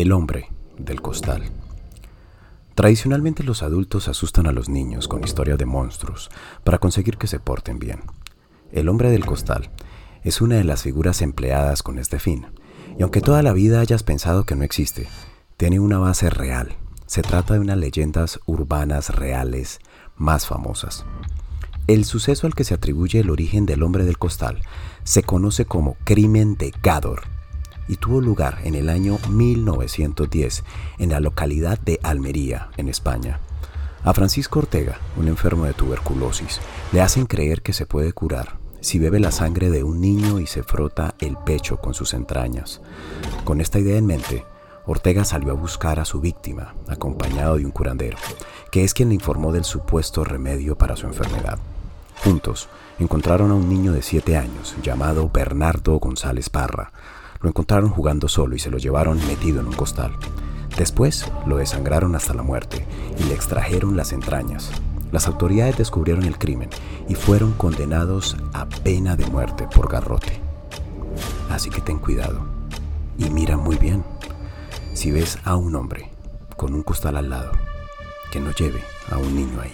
El hombre del costal. Tradicionalmente los adultos asustan a los niños con historias de monstruos para conseguir que se porten bien. El hombre del costal es una de las figuras empleadas con este fin, y aunque toda la vida hayas pensado que no existe, tiene una base real. Se trata de unas leyendas urbanas reales más famosas. El suceso al que se atribuye el origen del hombre del costal se conoce como crimen de Gador y tuvo lugar en el año 1910 en la localidad de Almería, en España. A Francisco Ortega, un enfermo de tuberculosis, le hacen creer que se puede curar si bebe la sangre de un niño y se frota el pecho con sus entrañas. Con esta idea en mente, Ortega salió a buscar a su víctima, acompañado de un curandero, que es quien le informó del supuesto remedio para su enfermedad. Juntos, encontraron a un niño de 7 años llamado Bernardo González Parra, lo encontraron jugando solo y se lo llevaron metido en un costal. Después lo desangraron hasta la muerte y le extrajeron las entrañas. Las autoridades descubrieron el crimen y fueron condenados a pena de muerte por garrote. Así que ten cuidado y mira muy bien si ves a un hombre con un costal al lado, que no lleve a un niño ahí.